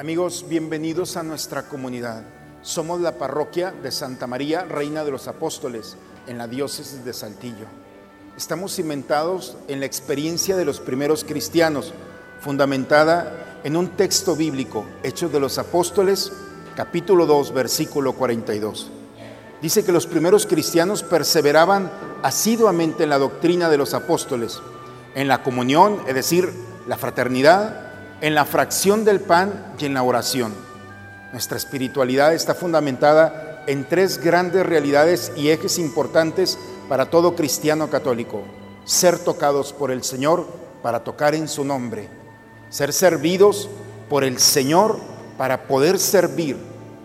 Amigos, bienvenidos a nuestra comunidad. Somos la parroquia de Santa María, Reina de los Apóstoles, en la diócesis de Saltillo. Estamos cimentados en la experiencia de los primeros cristianos, fundamentada en un texto bíblico, Hechos de los Apóstoles, capítulo 2, versículo 42. Dice que los primeros cristianos perseveraban asiduamente en la doctrina de los apóstoles, en la comunión, es decir, la fraternidad, en la fracción del pan y en la oración. Nuestra espiritualidad está fundamentada en tres grandes realidades y ejes importantes para todo cristiano católico. Ser tocados por el Señor para tocar en su nombre. Ser servidos por el Señor para poder servir.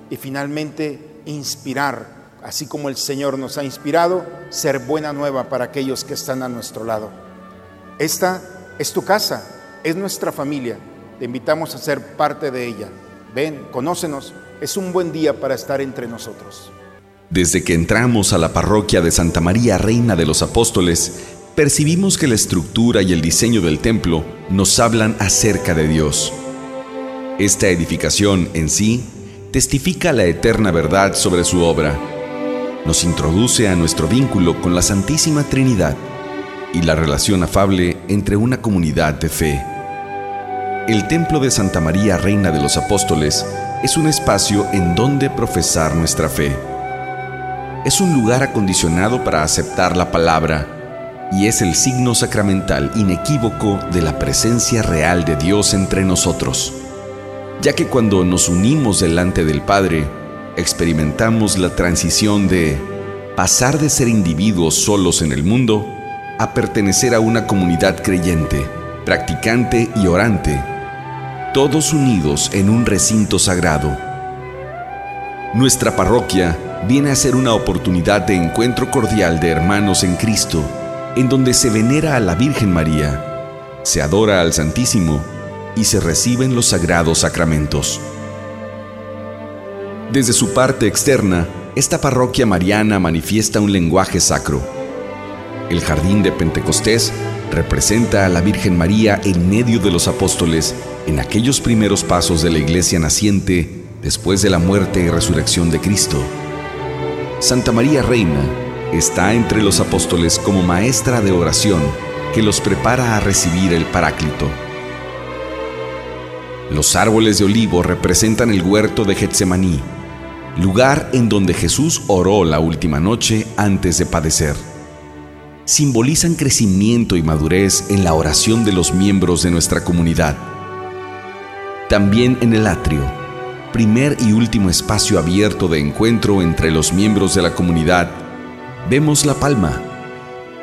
Y finalmente inspirar, así como el Señor nos ha inspirado, ser buena nueva para aquellos que están a nuestro lado. Esta es tu casa, es nuestra familia te invitamos a ser parte de ella. Ven, conócenos, es un buen día para estar entre nosotros. Desde que entramos a la parroquia de Santa María Reina de los Apóstoles, percibimos que la estructura y el diseño del templo nos hablan acerca de Dios. Esta edificación en sí testifica la eterna verdad sobre su obra. Nos introduce a nuestro vínculo con la Santísima Trinidad y la relación afable entre una comunidad de fe. El Templo de Santa María, Reina de los Apóstoles, es un espacio en donde profesar nuestra fe. Es un lugar acondicionado para aceptar la palabra y es el signo sacramental inequívoco de la presencia real de Dios entre nosotros, ya que cuando nos unimos delante del Padre, experimentamos la transición de pasar de ser individuos solos en el mundo a pertenecer a una comunidad creyente, practicante y orante todos unidos en un recinto sagrado. Nuestra parroquia viene a ser una oportunidad de encuentro cordial de hermanos en Cristo, en donde se venera a la Virgen María, se adora al Santísimo y se reciben los sagrados sacramentos. Desde su parte externa, esta parroquia mariana manifiesta un lenguaje sacro. El jardín de Pentecostés representa a la Virgen María en medio de los apóstoles en aquellos primeros pasos de la iglesia naciente después de la muerte y resurrección de Cristo. Santa María Reina está entre los apóstoles como maestra de oración que los prepara a recibir el Paráclito. Los árboles de olivo representan el huerto de Getsemaní, lugar en donde Jesús oró la última noche antes de padecer simbolizan crecimiento y madurez en la oración de los miembros de nuestra comunidad. También en el atrio, primer y último espacio abierto de encuentro entre los miembros de la comunidad, vemos la palma,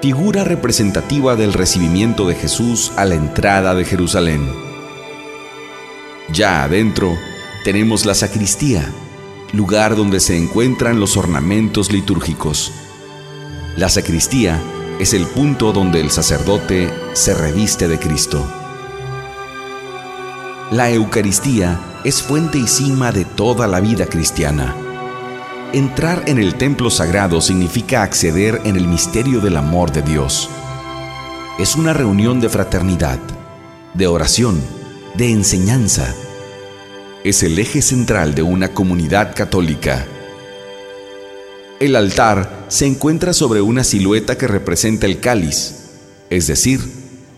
figura representativa del recibimiento de Jesús a la entrada de Jerusalén. Ya adentro tenemos la sacristía, lugar donde se encuentran los ornamentos litúrgicos. La sacristía es el punto donde el sacerdote se reviste de Cristo. La Eucaristía es fuente y cima de toda la vida cristiana. Entrar en el templo sagrado significa acceder en el misterio del amor de Dios. Es una reunión de fraternidad, de oración, de enseñanza. Es el eje central de una comunidad católica el altar se encuentra sobre una silueta que representa el cáliz, es decir,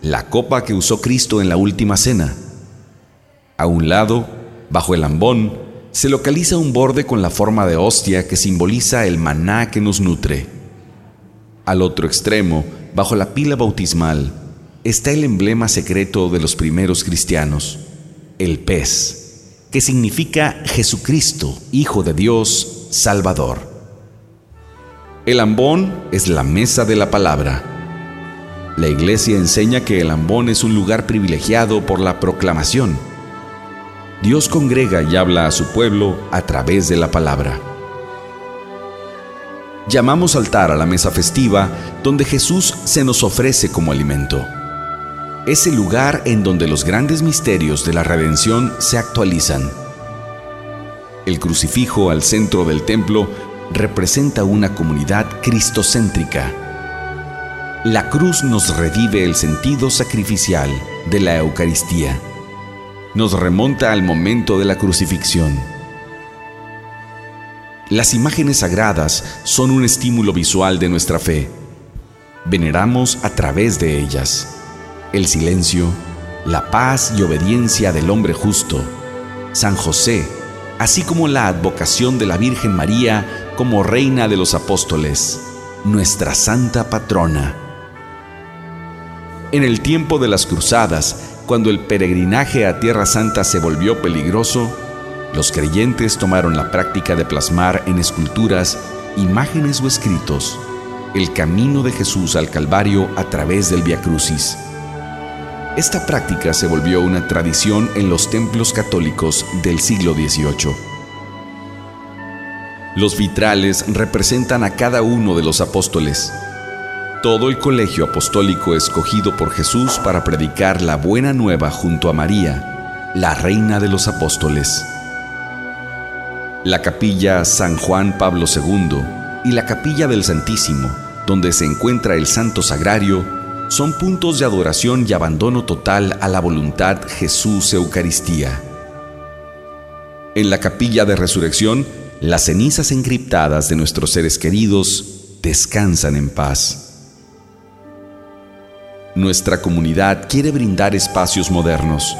la copa que usó Cristo en la última cena. A un lado, bajo el ambón, se localiza un borde con la forma de hostia que simboliza el maná que nos nutre. Al otro extremo, bajo la pila bautismal, está el emblema secreto de los primeros cristianos, el pez, que significa Jesucristo, Hijo de Dios, Salvador. El ambón es la mesa de la palabra. La iglesia enseña que el ambón es un lugar privilegiado por la proclamación. Dios congrega y habla a su pueblo a través de la palabra. Llamamos altar a la mesa festiva donde Jesús se nos ofrece como alimento. Es el lugar en donde los grandes misterios de la redención se actualizan. El crucifijo al centro del templo representa una comunidad cristocéntrica. La cruz nos revive el sentido sacrificial de la Eucaristía. Nos remonta al momento de la crucifixión. Las imágenes sagradas son un estímulo visual de nuestra fe. Veneramos a través de ellas el silencio, la paz y obediencia del hombre justo, San José, así como la advocación de la Virgen María como Reina de los Apóstoles, nuestra Santa Patrona. En el tiempo de las cruzadas, cuando el peregrinaje a Tierra Santa se volvió peligroso, los creyentes tomaron la práctica de plasmar en esculturas, imágenes o escritos el camino de Jesús al Calvario a través del Via Crucis. Esta práctica se volvió una tradición en los templos católicos del siglo XVIII. Los vitrales representan a cada uno de los apóstoles. Todo el colegio apostólico escogido por Jesús para predicar la buena nueva junto a María, la reina de los apóstoles. La capilla San Juan Pablo II y la capilla del Santísimo, donde se encuentra el Santo Sagrario, son puntos de adoración y abandono total a la voluntad Jesús Eucaristía. En la capilla de resurrección, las cenizas encriptadas de nuestros seres queridos descansan en paz. Nuestra comunidad quiere brindar espacios modernos,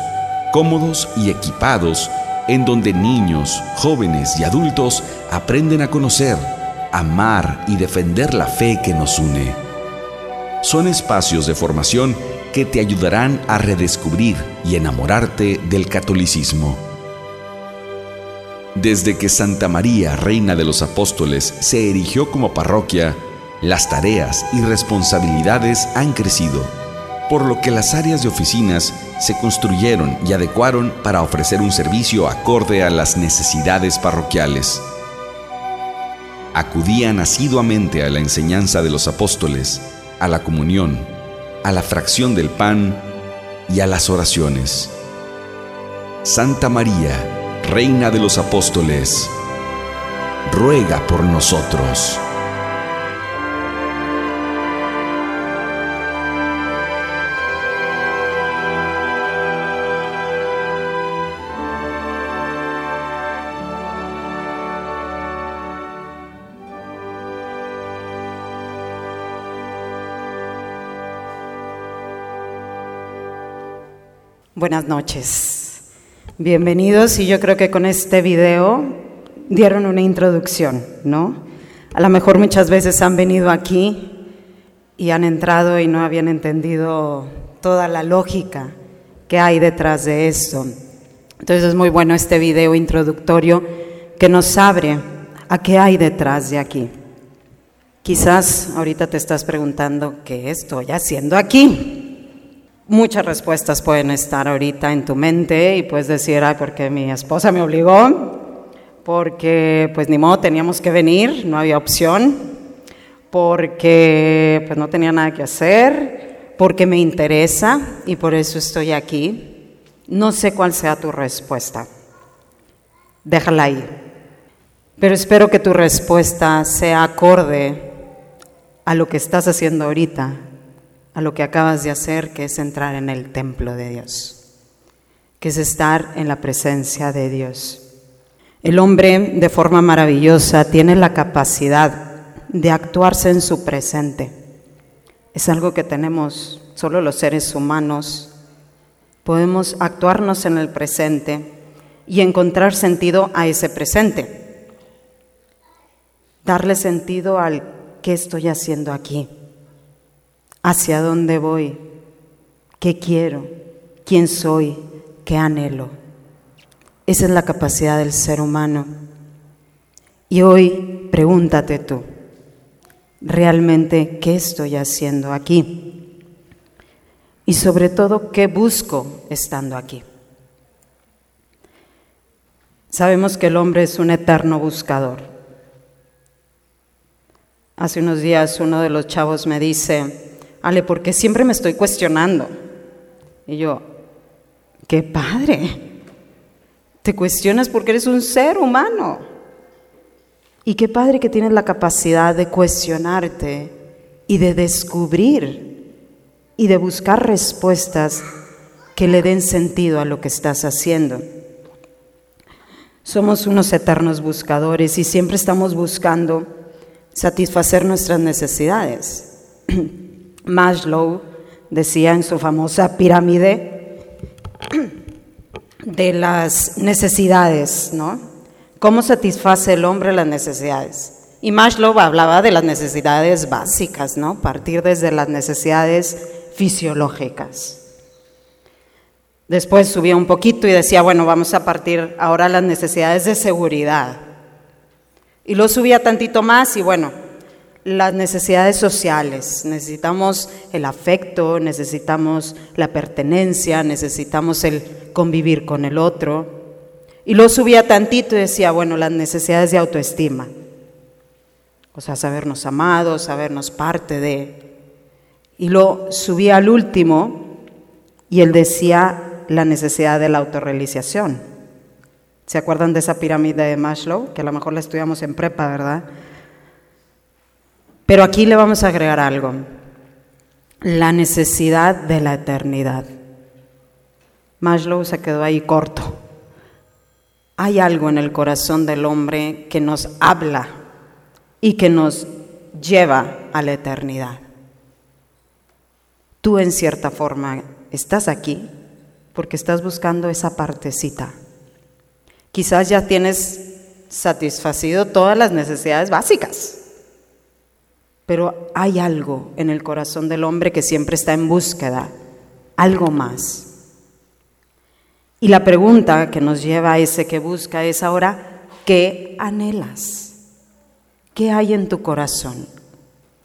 cómodos y equipados en donde niños, jóvenes y adultos aprenden a conocer, amar y defender la fe que nos une. Son espacios de formación que te ayudarán a redescubrir y enamorarte del catolicismo. Desde que Santa María, Reina de los Apóstoles, se erigió como parroquia, las tareas y responsabilidades han crecido por lo que las áreas de oficinas se construyeron y adecuaron para ofrecer un servicio acorde a las necesidades parroquiales. Acudían asiduamente a la enseñanza de los apóstoles, a la comunión, a la fracción del pan y a las oraciones. Santa María, Reina de los Apóstoles, ruega por nosotros. Buenas noches. Bienvenidos y yo creo que con este video dieron una introducción, ¿no? A lo mejor muchas veces han venido aquí y han entrado y no habían entendido toda la lógica que hay detrás de esto. Entonces es muy bueno este video introductorio que nos abre a qué hay detrás de aquí. Quizás ahorita te estás preguntando qué estoy haciendo aquí. Muchas respuestas pueden estar ahorita en tu mente y puedes decir, ay, porque mi esposa me obligó, porque pues ni modo teníamos que venir, no había opción, porque pues no tenía nada que hacer, porque me interesa y por eso estoy aquí. No sé cuál sea tu respuesta. Déjala ahí. Pero espero que tu respuesta sea acorde a lo que estás haciendo ahorita a lo que acabas de hacer, que es entrar en el templo de Dios, que es estar en la presencia de Dios. El hombre, de forma maravillosa, tiene la capacidad de actuarse en su presente. Es algo que tenemos solo los seres humanos. Podemos actuarnos en el presente y encontrar sentido a ese presente. Darle sentido al qué estoy haciendo aquí hacia dónde voy, qué quiero, quién soy, qué anhelo. Esa es la capacidad del ser humano. Y hoy pregúntate tú, ¿realmente qué estoy haciendo aquí? Y sobre todo, ¿qué busco estando aquí? Sabemos que el hombre es un eterno buscador. Hace unos días uno de los chavos me dice, Ale, porque siempre me estoy cuestionando. Y yo, qué padre. Te cuestionas porque eres un ser humano. Y qué padre que tienes la capacidad de cuestionarte y de descubrir y de buscar respuestas que le den sentido a lo que estás haciendo. Somos unos eternos buscadores y siempre estamos buscando satisfacer nuestras necesidades. Maslow decía en su famosa pirámide de las necesidades, ¿no? ¿Cómo satisface el hombre las necesidades? Y Maslow hablaba de las necesidades básicas, ¿no? Partir desde las necesidades fisiológicas. Después subía un poquito y decía, bueno, vamos a partir ahora las necesidades de seguridad. Y lo subía tantito más y bueno, las necesidades sociales. Necesitamos el afecto, necesitamos la pertenencia, necesitamos el convivir con el otro. Y lo subía tantito y decía, bueno, las necesidades de autoestima. O sea, sabernos amados, sabernos parte de. Y lo subía al último y él decía la necesidad de la autorrealización. ¿Se acuerdan de esa pirámide de Maslow? Que a lo mejor la estudiamos en prepa, ¿verdad? Pero aquí le vamos a agregar algo. La necesidad de la eternidad. Maslow se quedó ahí corto. Hay algo en el corazón del hombre que nos habla y que nos lleva a la eternidad. Tú en cierta forma estás aquí porque estás buscando esa partecita. Quizás ya tienes satisfacido todas las necesidades básicas, pero hay algo en el corazón del hombre que siempre está en búsqueda, algo más. Y la pregunta que nos lleva a ese que busca es ahora, ¿qué anhelas? ¿Qué hay en tu corazón?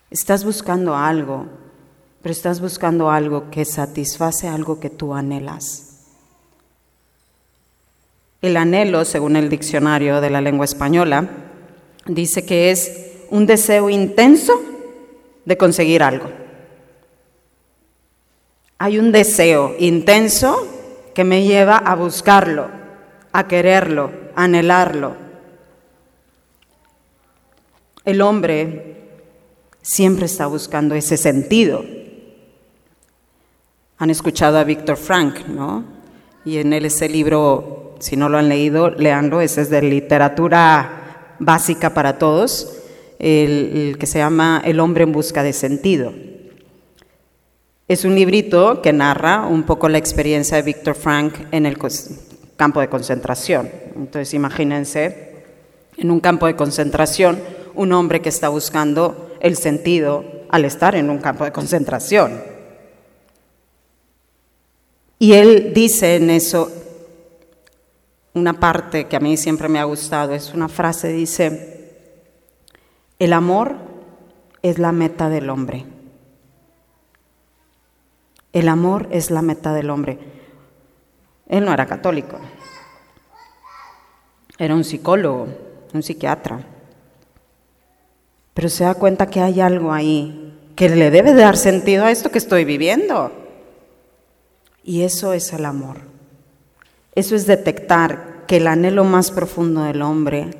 Estás buscando algo, pero estás buscando algo que satisface algo que tú anhelas. El anhelo, según el diccionario de la lengua española, dice que es un deseo intenso de conseguir algo. Hay un deseo intenso que me lleva a buscarlo, a quererlo, a anhelarlo. El hombre siempre está buscando ese sentido. Han escuchado a Víctor Frank, ¿no? Y en él ese libro, si no lo han leído, leanlo, ese es de literatura básica para todos el, que se llama El hombre en busca de sentido. Es un librito que narra un poco la experiencia de Víctor Frank en el campo de concentración. Entonces imagínense en un campo de concentración un hombre que está buscando el sentido al estar en un campo de concentración. Y él dice en eso una parte que a mí siempre me ha gustado, es una frase, dice, el amor es la meta del hombre. El amor es la meta del hombre. Él no era católico. Era un psicólogo, un psiquiatra. Pero se da cuenta que hay algo ahí que le debe dar sentido a esto que estoy viviendo. Y eso es el amor. Eso es detectar que el anhelo más profundo del hombre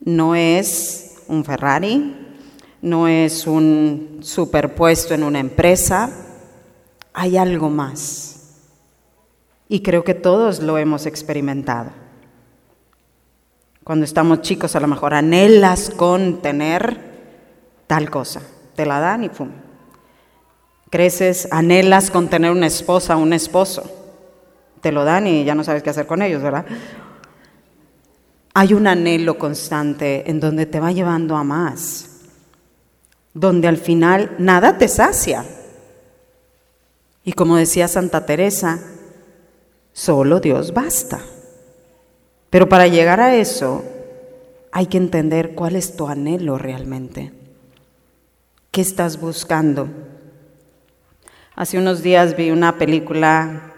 no es un Ferrari, no es un superpuesto en una empresa, hay algo más. Y creo que todos lo hemos experimentado. Cuando estamos chicos a lo mejor anhelas con tener tal cosa, te la dan y pum. Creces, anhelas con tener una esposa, un esposo, te lo dan y ya no sabes qué hacer con ellos, ¿verdad? Hay un anhelo constante en donde te va llevando a más, donde al final nada te sacia. Y como decía Santa Teresa, solo Dios basta. Pero para llegar a eso hay que entender cuál es tu anhelo realmente. ¿Qué estás buscando? Hace unos días vi una película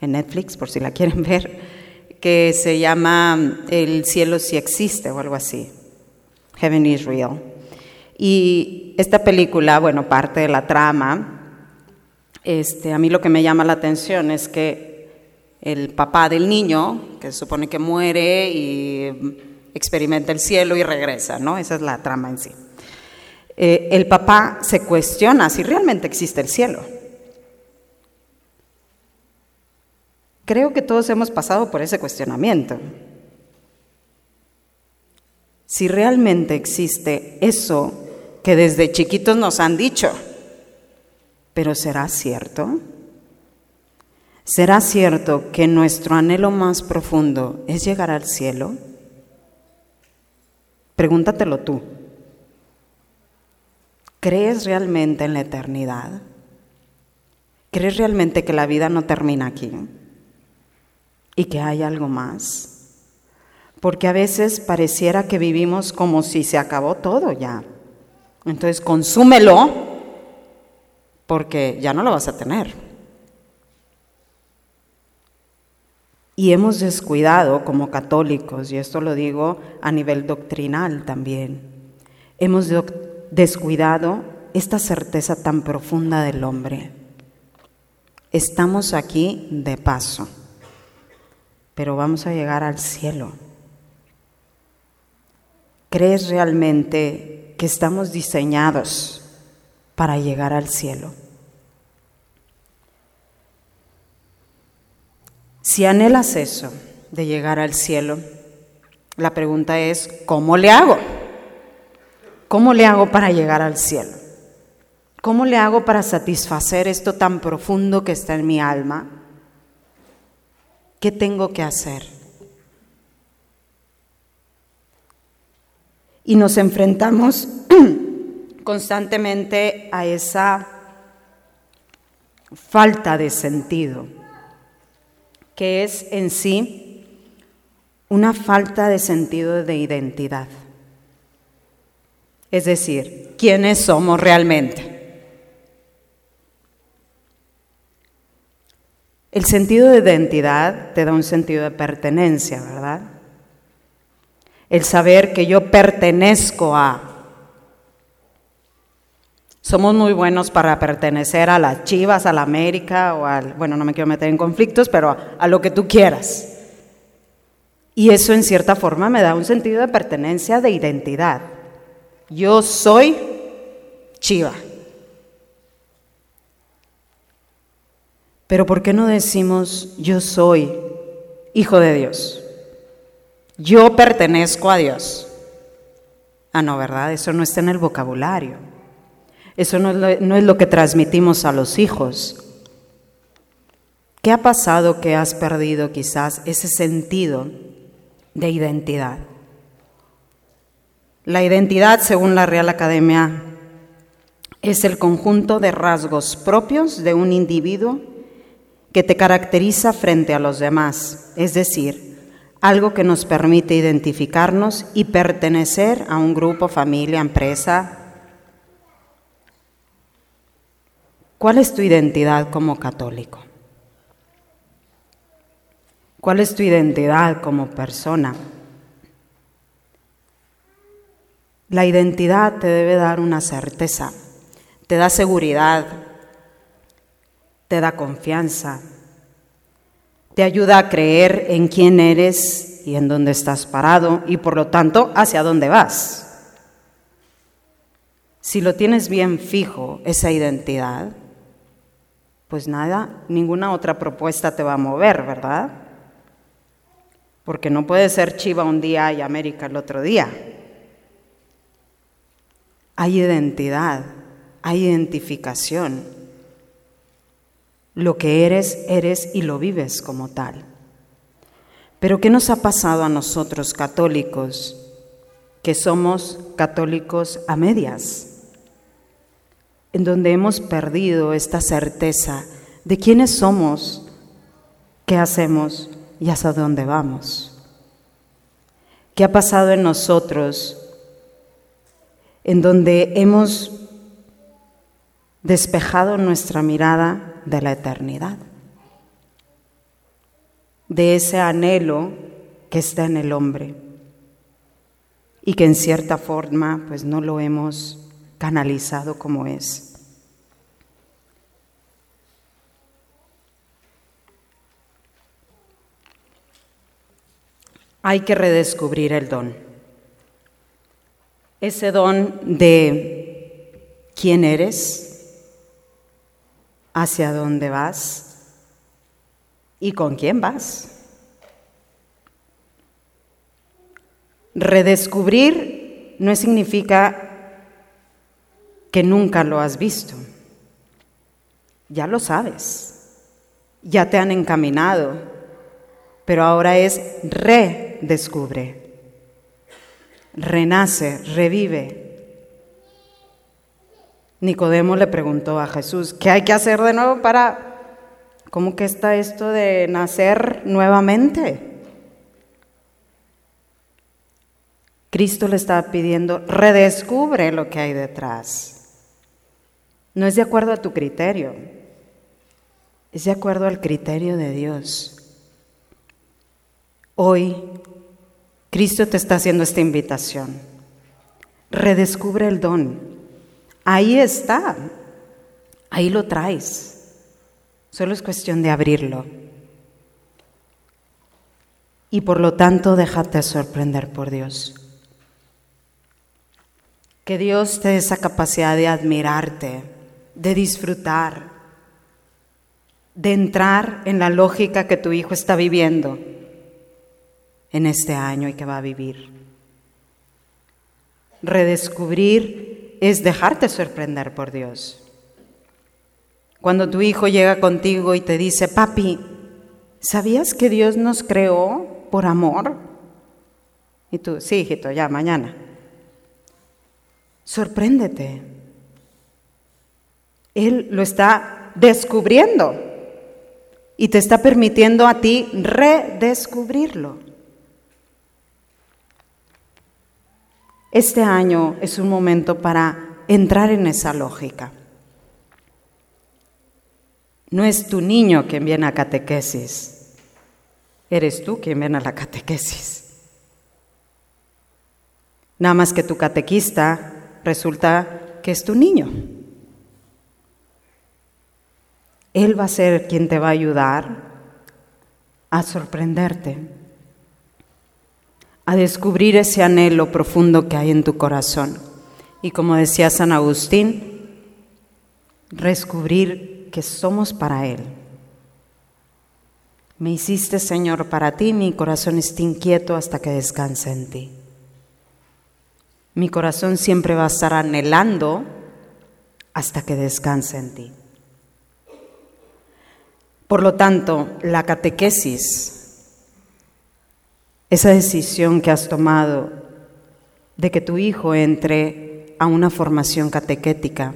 en Netflix, por si la quieren ver, que se llama El cielo si existe o algo así. Heaven is real. Y esta película, bueno, parte de la trama, este, a mí lo que me llama la atención es que el papá del niño, que se supone que muere y experimenta el cielo y regresa, ¿no? Esa es la trama en sí. Eh, el papá se cuestiona si realmente existe el cielo. Creo que todos hemos pasado por ese cuestionamiento. Si realmente existe eso que desde chiquitos nos han dicho, pero ¿será cierto? ¿Será cierto que nuestro anhelo más profundo es llegar al cielo? Pregúntatelo tú. ¿Crees realmente en la eternidad? ¿Crees realmente que la vida no termina aquí? ¿Y que hay algo más? Porque a veces pareciera que vivimos como si se acabó todo ya. Entonces consúmelo porque ya no lo vas a tener. Y hemos descuidado como católicos, y esto lo digo a nivel doctrinal también, hemos descuidado esta certeza tan profunda del hombre. Estamos aquí de paso, pero vamos a llegar al cielo. ¿Crees realmente que estamos diseñados para llegar al cielo? Si anhelas eso de llegar al cielo, la pregunta es, ¿cómo le hago? ¿Cómo le hago para llegar al cielo? ¿Cómo le hago para satisfacer esto tan profundo que está en mi alma? ¿Qué tengo que hacer? Y nos enfrentamos constantemente a esa falta de sentido, que es en sí una falta de sentido de identidad. Es decir, ¿quiénes somos realmente? El sentido de identidad te da un sentido de pertenencia, ¿verdad? El saber que yo pertenezco a. Somos muy buenos para pertenecer a las Chivas, a la América o al, bueno, no me quiero meter en conflictos, pero a, a lo que tú quieras. Y eso en cierta forma me da un sentido de pertenencia, de identidad. Yo soy chiva. Pero ¿por qué no decimos yo soy hijo de Dios? Yo pertenezco a Dios. Ah, no, ¿verdad? Eso no está en el vocabulario. Eso no es, lo, no es lo que transmitimos a los hijos. ¿Qué ha pasado que has perdido quizás ese sentido de identidad? La identidad, según la Real Academia, es el conjunto de rasgos propios de un individuo que te caracteriza frente a los demás, es decir, algo que nos permite identificarnos y pertenecer a un grupo, familia, empresa. ¿Cuál es tu identidad como católico? ¿Cuál es tu identidad como persona? La identidad te debe dar una certeza, te da seguridad, te da confianza, te ayuda a creer en quién eres y en dónde estás parado y por lo tanto hacia dónde vas. Si lo tienes bien fijo, esa identidad, pues nada, ninguna otra propuesta te va a mover, ¿verdad? Porque no puede ser Chiva un día y América el otro día. Hay identidad, hay identificación. Lo que eres, eres y lo vives como tal. Pero ¿qué nos ha pasado a nosotros católicos? Que somos católicos a medias, en donde hemos perdido esta certeza de quiénes somos, qué hacemos y hasta dónde vamos. ¿Qué ha pasado en nosotros en donde hemos despejado nuestra mirada de la eternidad, de ese anhelo que está en el hombre y que en cierta forma pues no lo hemos canalizado como es. Hay que redescubrir el don ese don de quién eres, hacia dónde vas, ¿Y con quién vas? Redescubrir no significa que nunca lo has visto. Ya lo sabes. Ya te han encaminado. Pero ahora es redescubre. Renace, revive. Nicodemo le preguntó a Jesús, ¿qué hay que hacer de nuevo para... ¿Cómo que está esto de nacer nuevamente? Cristo le está pidiendo, redescubre lo que hay detrás. No es de acuerdo a tu criterio, es de acuerdo al criterio de Dios. Hoy, Cristo te está haciendo esta invitación. Redescubre el don. Ahí está, ahí lo traes. Solo es cuestión de abrirlo. Y por lo tanto, déjate sorprender por Dios. Que Dios te dé esa capacidad de admirarte, de disfrutar, de entrar en la lógica que tu hijo está viviendo en este año y que va a vivir. Redescubrir es dejarte sorprender por Dios. Cuando tu hijo llega contigo y te dice, papi, ¿sabías que Dios nos creó por amor? Y tú, sí, hijito, ya, mañana. Sorpréndete. Él lo está descubriendo y te está permitiendo a ti redescubrirlo. Este año es un momento para entrar en esa lógica. No es tu niño quien viene a catequesis, eres tú quien viene a la catequesis. Nada más que tu catequista resulta que es tu niño. Él va a ser quien te va a ayudar a sorprenderte, a descubrir ese anhelo profundo que hay en tu corazón. Y como decía San Agustín, descubrir que somos para Él. Me hiciste, Señor, para ti, mi corazón está inquieto hasta que descanse en ti. Mi corazón siempre va a estar anhelando hasta que descanse en ti. Por lo tanto, la catequesis, esa decisión que has tomado de que tu hijo entre a una formación catequética,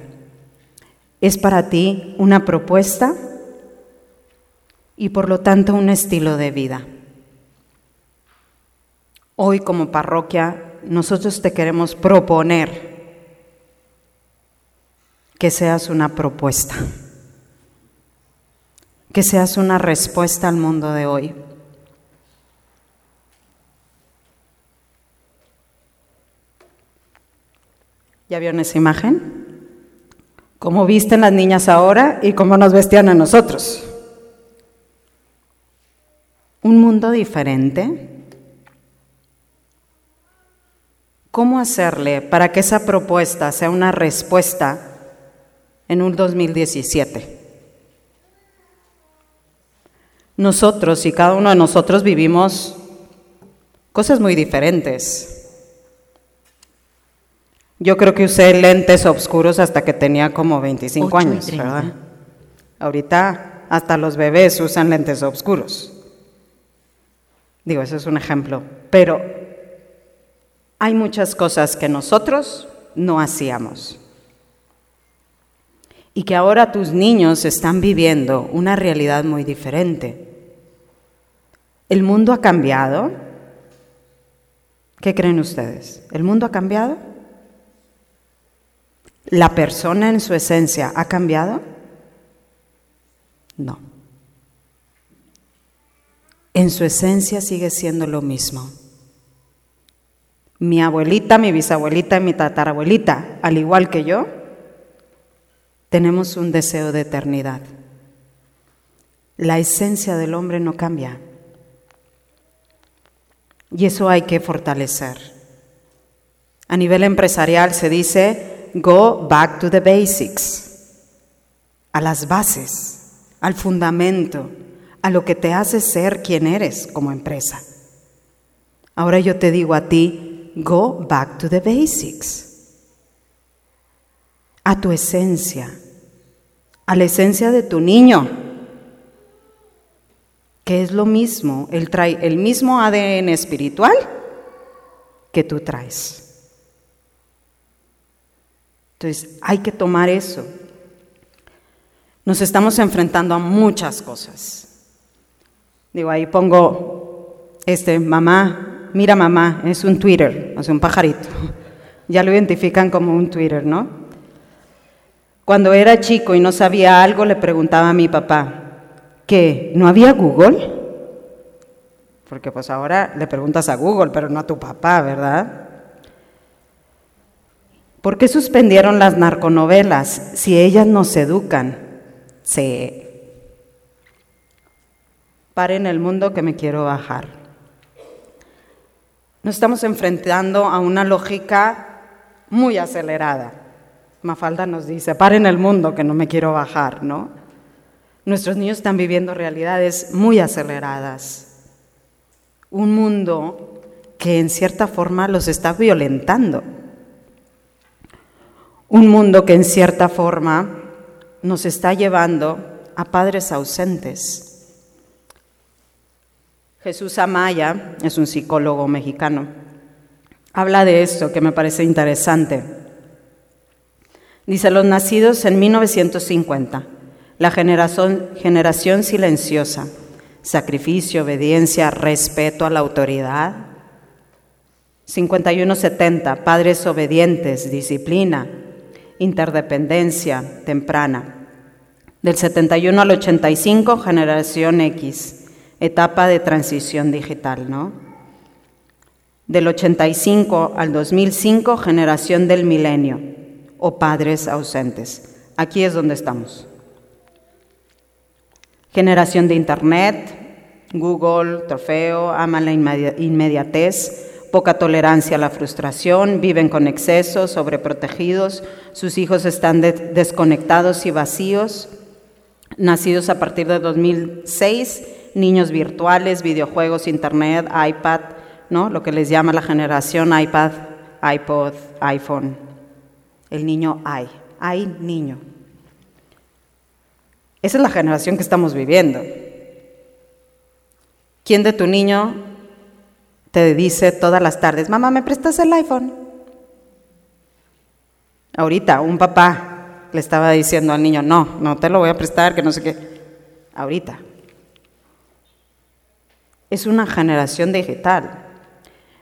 es para ti una propuesta y por lo tanto un estilo de vida. Hoy como parroquia nosotros te queremos proponer que seas una propuesta, que seas una respuesta al mundo de hoy. ¿Ya vieron esa imagen? ¿Cómo visten las niñas ahora y cómo nos vestían a nosotros? Un mundo diferente, ¿Cómo hacerle para que esa propuesta sea una respuesta en un 2017? Nosotros y cada uno de nosotros vivimos cosas muy diferentes. Yo creo que usé lentes oscuros hasta que tenía como 25 años, ¿verdad? Ahorita hasta los bebés usan lentes oscuros. Digo, eso es un ejemplo. Pero hay muchas cosas que nosotros no hacíamos y que ahora tus niños están viviendo una realidad muy diferente. ¿El mundo ha cambiado? ¿Qué creen ustedes? ¿El mundo ha cambiado? ¿La persona en su esencia ha cambiado? No. En su esencia sigue siendo lo mismo mi abuelita, mi bisabuelita y mi tatarabuelita, al igual que yo, tenemos un deseo de eternidad. La esencia del hombre no cambia. Y eso hay que fortalecer. A nivel empresarial se dice, go back to the basics, a las bases, al fundamento, a lo que te hace ser quien eres como empresa. Ahora yo te digo a ti, go back to the basics, a tu esencia, a la esencia de tu niño, que es lo mismo, él trae el mismo ADN espiritual que tú traes. Entonces hay que tomar eso. Nos estamos enfrentando a muchas cosas. Digo, ahí pongo, este, mamá, mira mamá, es un Twitter, sea, un pajarito. Ya lo identifican como un Twitter, ¿no? Cuando era chico y no sabía algo, le preguntaba a mi papá, ¿qué? ¿No había Google? Porque pues ahora le preguntas a Google, pero no a tu papá, ¿verdad? ¿Por qué suspendieron las narconovelas si ellas nos educan? Se paren el mundo que me quiero bajar. Nos estamos enfrentando a una lógica muy acelerada. Mafalda nos dice, paren el mundo que no me quiero bajar, ¿no? Nuestros niños están viviendo realidades muy aceleradas. Un mundo que en cierta forma los está violentando un mundo que en cierta forma nos está llevando a padres ausentes. Jesús Amaya es un psicólogo mexicano. Habla de esto que me parece interesante. Dice, los nacidos en 1950, la generación, generación silenciosa, sacrificio, obediencia, respeto a la autoridad. 51-70, padres obedientes, disciplina, interdependencia temprana. Del 71 al 85, generación X, etapa de transición digital, ¿no? Del 85 al 2005, generación del milenio o padres ausentes. Aquí es donde estamos. Generación de Internet, Google, trofeo, ama la inmediatez, poca tolerancia a la frustración, viven con excesos, sobreprotegidos, sus hijos están desconectados y vacíos, nacidos a partir de 2006, niños virtuales, videojuegos, internet, iPad, ¿no? Lo que les llama la generación iPad, iPod, iPhone. El niño hay, hay niño. Esa es la generación que estamos viviendo. ¿Quién de tu niño te dice todas las tardes, mamá, ¿me prestas el iPhone? Ahorita un papá le estaba diciendo al niño, no, no te lo voy a prestar, que no sé qué. Ahorita. Es una generación digital.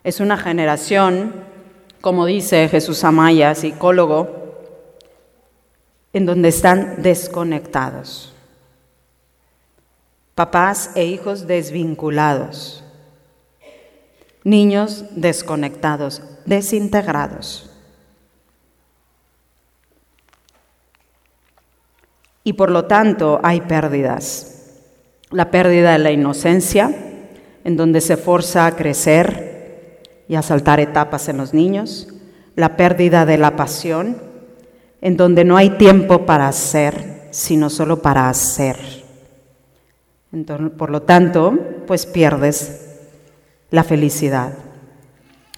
Es una generación, como dice Jesús Amaya, psicólogo, en donde están desconectados. Papás e hijos desvinculados niños desconectados, desintegrados. Y por lo tanto hay pérdidas. La pérdida de la inocencia, en donde se forza a crecer y a saltar etapas en los niños. La pérdida de la pasión, en donde no hay tiempo para hacer, sino solo para hacer. por lo tanto, pues pierdes la felicidad.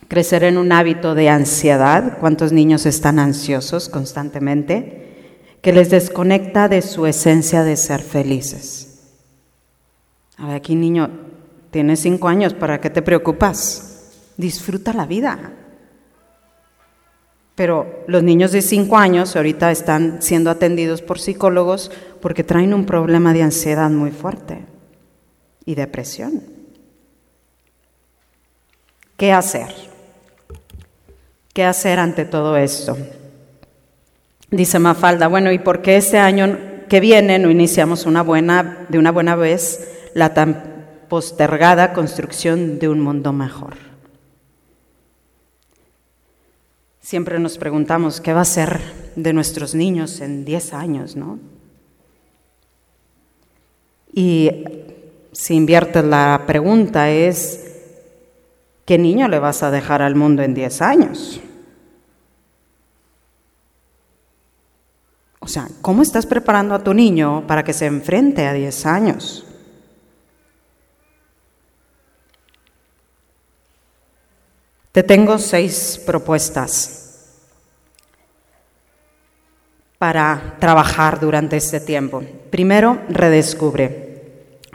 Crecer en un hábito de ansiedad, ¿cuántos niños están ansiosos constantemente? Que les desconecta de su esencia de ser felices. A ver, aquí niño, tienes cinco años, ¿para qué te preocupas? Disfruta la vida. Pero los niños de cinco años ahorita están siendo atendidos por psicólogos porque traen un problema de ansiedad muy fuerte y depresión. ¿Qué hacer? ¿Qué hacer ante todo esto? Dice Mafalda, bueno, ¿y por qué este año que viene no iniciamos una buena, de una buena vez la tan postergada construcción de un mundo mejor? Siempre nos preguntamos qué va a ser de nuestros niños en 10 años, ¿no? Y si inviertes la pregunta es, ¿Qué niño le vas a dejar al mundo en 10 años? O sea, ¿cómo estás preparando a tu niño para que se enfrente a 10 años? Te tengo seis propuestas para trabajar durante este tiempo. Primero, redescubre.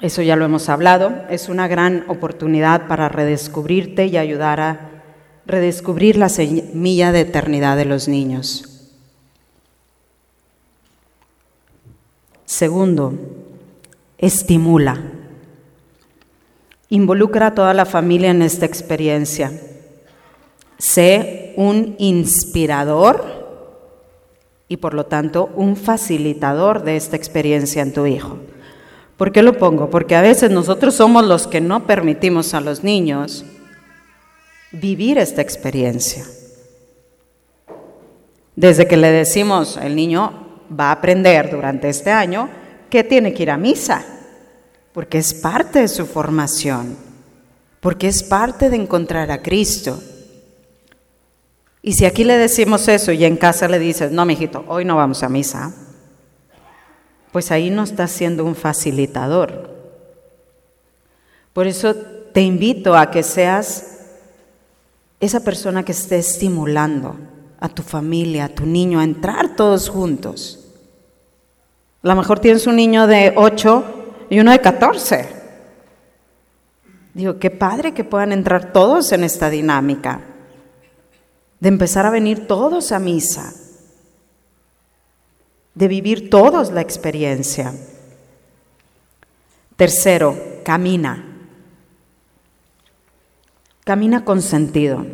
Eso ya lo hemos hablado. Es una gran oportunidad para redescubrirte y ayudar a redescubrir la semilla de eternidad de los niños. Segundo, estimula. Involucra a toda la familia en esta experiencia. Sé un inspirador y por lo tanto un facilitador de esta experiencia en tu hijo. ¿Por qué lo pongo? Porque a veces nosotros somos los que no permitimos a los niños vivir esta experiencia. Desde que le decimos, el niño va a aprender durante este año que tiene que ir a misa, porque es parte de su formación, porque es parte de encontrar a Cristo. Y si aquí le decimos eso y en casa le dices, no, mijito, hoy no vamos a misa, pues ahí no está siendo un facilitador. Por eso te invito a que seas esa persona que esté estimulando a tu familia, a tu niño, a entrar todos juntos. A lo mejor tienes un niño de 8 y uno de 14. Digo, qué padre que puedan entrar todos en esta dinámica de empezar a venir todos a misa, de vivir todos la experiencia. Tercero, camina. Camina con sentido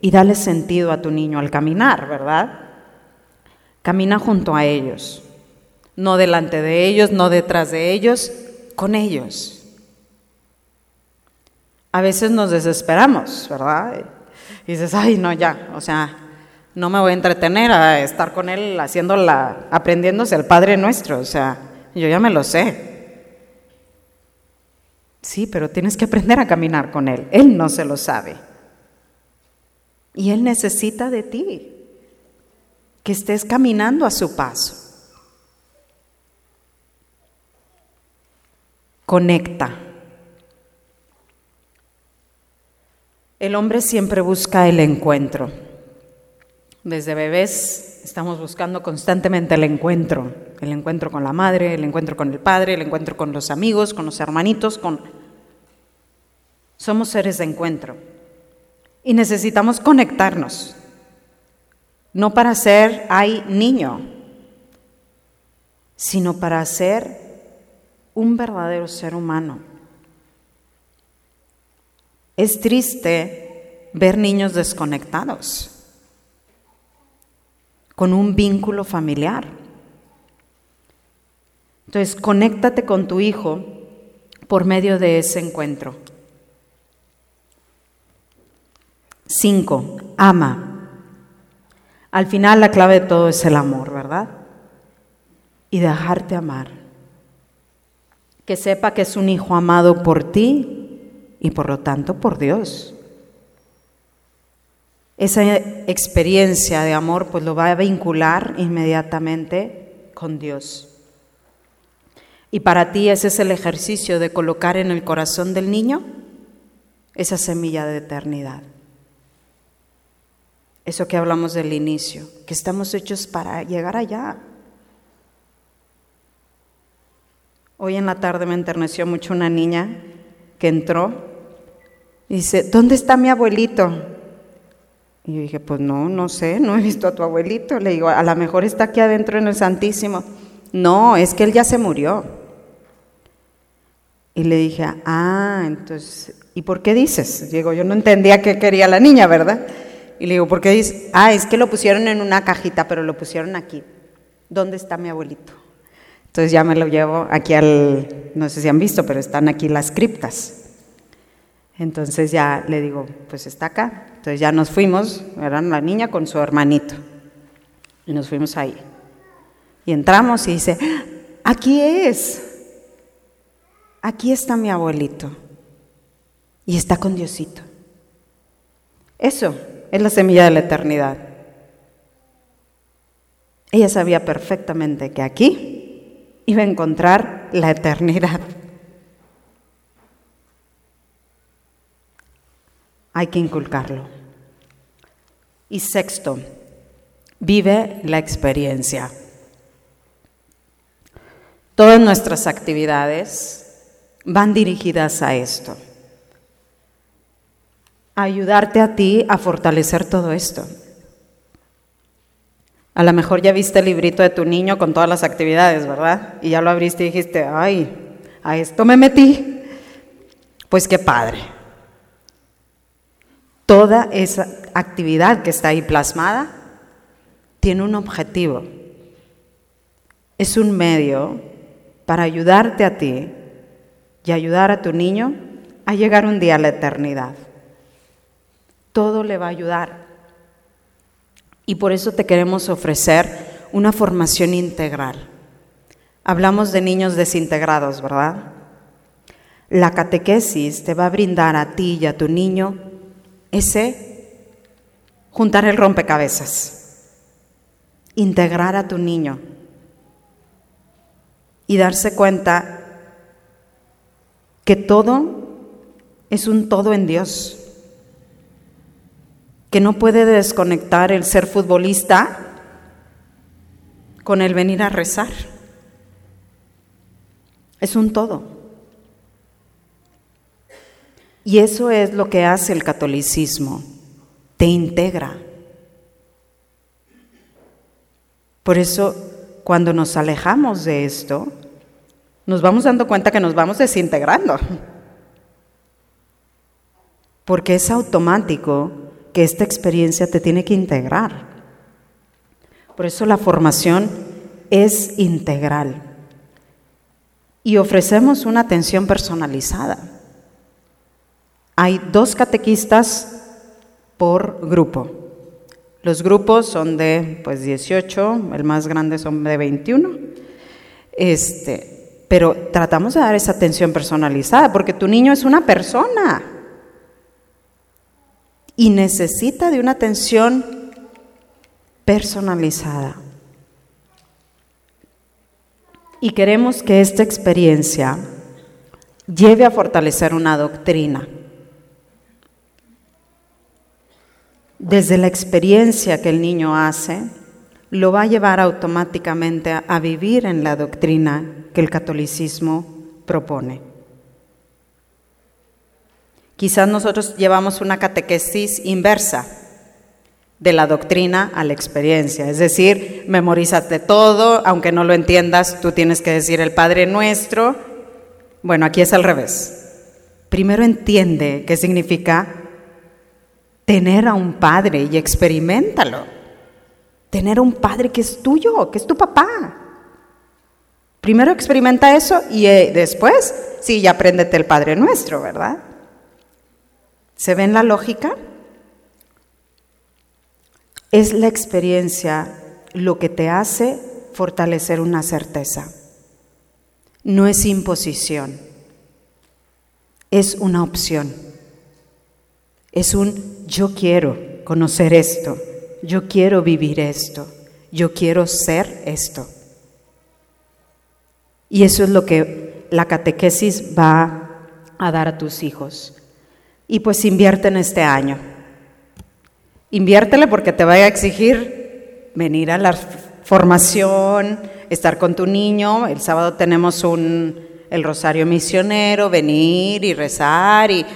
y dale sentido a tu niño al caminar, ¿verdad? Camina junto a ellos, no delante de ellos, no detrás de ellos, con ellos. A veces nos desesperamos, ¿verdad? Y dices, ay, no, ya, o sea, no me voy a entretener a estar con él haciendo la, aprendiéndose el Padre Nuestro, o sea, yo ya me lo sé. Sí, pero tienes que aprender a caminar con él. Él no se lo sabe. Y él necesita de ti, que estés caminando a su paso. Conecta. El hombre siempre busca el encuentro. Desde bebés estamos buscando constantemente el encuentro, el encuentro con la madre, el encuentro con el padre, el encuentro con los amigos, con los hermanitos, con... Somos seres de encuentro. Y necesitamos conectarnos, no para ser ay niño, sino para ser un verdadero ser humano. Es triste ver niños desconectados, con un vínculo familiar. Entonces, conéctate con tu hijo por medio de ese encuentro. Cinco, ama. Al final la clave de todo es el amor, ¿verdad? Y dejarte amar. Que sepa que es un hijo amado por ti y por lo tanto por Dios. Esa experiencia de amor pues lo va a vincular inmediatamente con Dios. Y para ti ese es el ejercicio de colocar en el corazón del niño esa semilla de eternidad. Eso que hablamos del inicio, que estamos hechos para llegar allá. Hoy en la tarde me enterneció mucho una niña que entró dice, ¿dónde está mi abuelito? Y yo dije, pues no, no sé, no he visto a tu abuelito. Le digo, a lo mejor está aquí adentro en el Santísimo. No, es que él ya se murió. Y le dije, ah, entonces, ¿y por qué dices? Digo, yo no entendía qué quería la niña, ¿verdad? Y le digo, ¿por qué dices? Ah, es que lo pusieron en una cajita, pero lo pusieron aquí. ¿Dónde está mi abuelito? Entonces ya me lo llevo aquí al, no sé si han visto, pero están aquí las criptas. Entonces ya le digo, pues está acá. Entonces ya nos fuimos, era la niña con su hermanito. Y nos fuimos ahí. Y entramos y dice, aquí es. Aquí está mi abuelito. Y está con Diosito. Eso es la semilla de la eternidad. Ella sabía perfectamente que aquí iba a encontrar la eternidad. Hay que inculcarlo. Y sexto, vive la experiencia. Todas nuestras actividades van dirigidas a esto, a ayudarte a ti a fortalecer todo esto. A lo mejor ya viste el librito de tu niño con todas las actividades, ¿verdad? Y ya lo abriste y dijiste, ay, a esto me metí. Pues qué padre. Toda esa actividad que está ahí plasmada tiene un objetivo. Es un medio para ayudarte a ti y ayudar a tu niño a llegar un día a la eternidad. Todo le va a ayudar. Y por eso te queremos ofrecer una formación integral. Hablamos de niños desintegrados, ¿verdad? La catequesis te va a brindar a ti y a tu niño ese juntar el rompecabezas, integrar a tu niño y darse cuenta que todo es un todo en Dios que no puede desconectar el ser futbolista con el venir a rezar. Es un todo. Y eso es lo que hace el catolicismo, te integra. Por eso, cuando nos alejamos de esto, nos vamos dando cuenta que nos vamos desintegrando. Porque es automático que esta experiencia te tiene que integrar. Por eso la formación es integral. Y ofrecemos una atención personalizada. Hay dos catequistas por grupo. Los grupos son de pues 18, el más grande son de 21. Este, pero tratamos de dar esa atención personalizada porque tu niño es una persona y necesita de una atención personalizada. Y queremos que esta experiencia lleve a fortalecer una doctrina. Desde la experiencia que el niño hace, lo va a llevar automáticamente a, vivir en la doctrina que el catolicismo propone. Quizás nosotros llevamos una catequesis inversa de la doctrina a la experiencia, es decir, memorízate todo, aunque no lo entiendas, tú tienes que decir el Padre Nuestro. Bueno, aquí es al revés. Primero entiende qué significa tener a un padre y experimentalo. Tener a un padre que es tuyo, que es tu papá. Primero experimenta eso y eh, después, sí, ya apréndete el Padre Nuestro, ¿verdad? ¿Se ven la lógica? Es la experiencia lo que te hace fortalecer una certeza. No es imposición, es una opción. Es un yo quiero conocer esto, yo quiero vivir esto, yo quiero ser esto. Y eso es lo que la catequesis va a dar a tus hijos. Y pues invierte en este año. Inviértele porque te va a exigir venir a la formación, estar con tu niño. El sábado tenemos un, el rosario misionero, venir y rezar y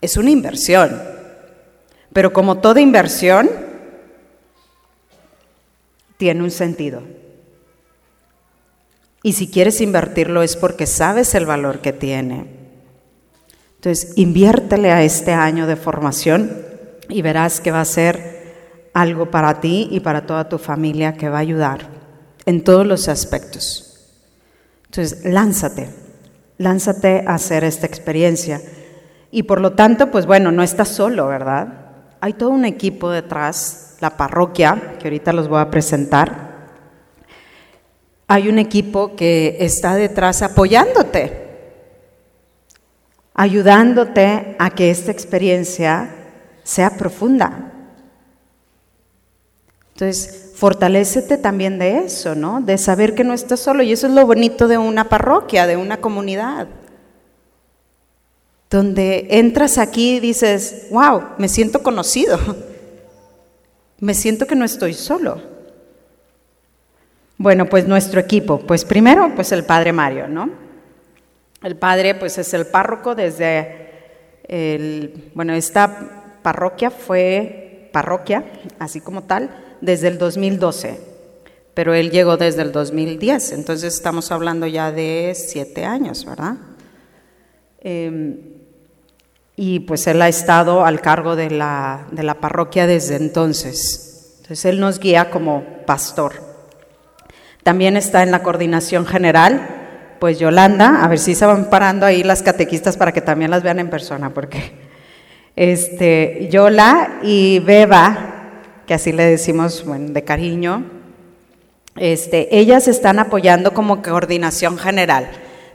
es una inversión. Pero como toda inversión, tiene un sentido. Y si quieres invertirlo es porque sabes el valor que tiene. Entonces, inviértele a este año de formación y verás que va a ser algo para ti y para toda tu familia que va a ayudar en todos los aspectos. Entonces, lánzate, lánzate a hacer esta experiencia. Y por lo tanto, pues bueno, no estás solo, ¿verdad? Hay todo un equipo detrás, la parroquia, que ahorita los voy a presentar. Hay un equipo que está detrás apoyándote ayudándote a que esta experiencia sea profunda. Entonces, fortalécete también de eso, ¿no? De saber que no estás solo. Y eso es lo bonito de una parroquia, de una comunidad. Donde entras aquí y dices, wow, me siento conocido. me siento que no estoy solo. Bueno, pues nuestro equipo, pues primero, pues el padre Mario, ¿no? El padre, pues es el párroco desde el, bueno, esta parroquia fue parroquia, así como tal, desde el 2012, pero él llegó desde el 2010, entonces estamos hablando ya de siete años, ¿verdad? Em, y pues él ha estado al cargo de la, de la parroquia desde entonces. Entonces él nos guía como pastor. También está en la coordinación general, pues Yolanda, a ver si se van parando ahí las catequistas para que también las vean en persona, porque este, Yola y Beba, que así le decimos de cariño, este, ellas están apoyando como coordinación general.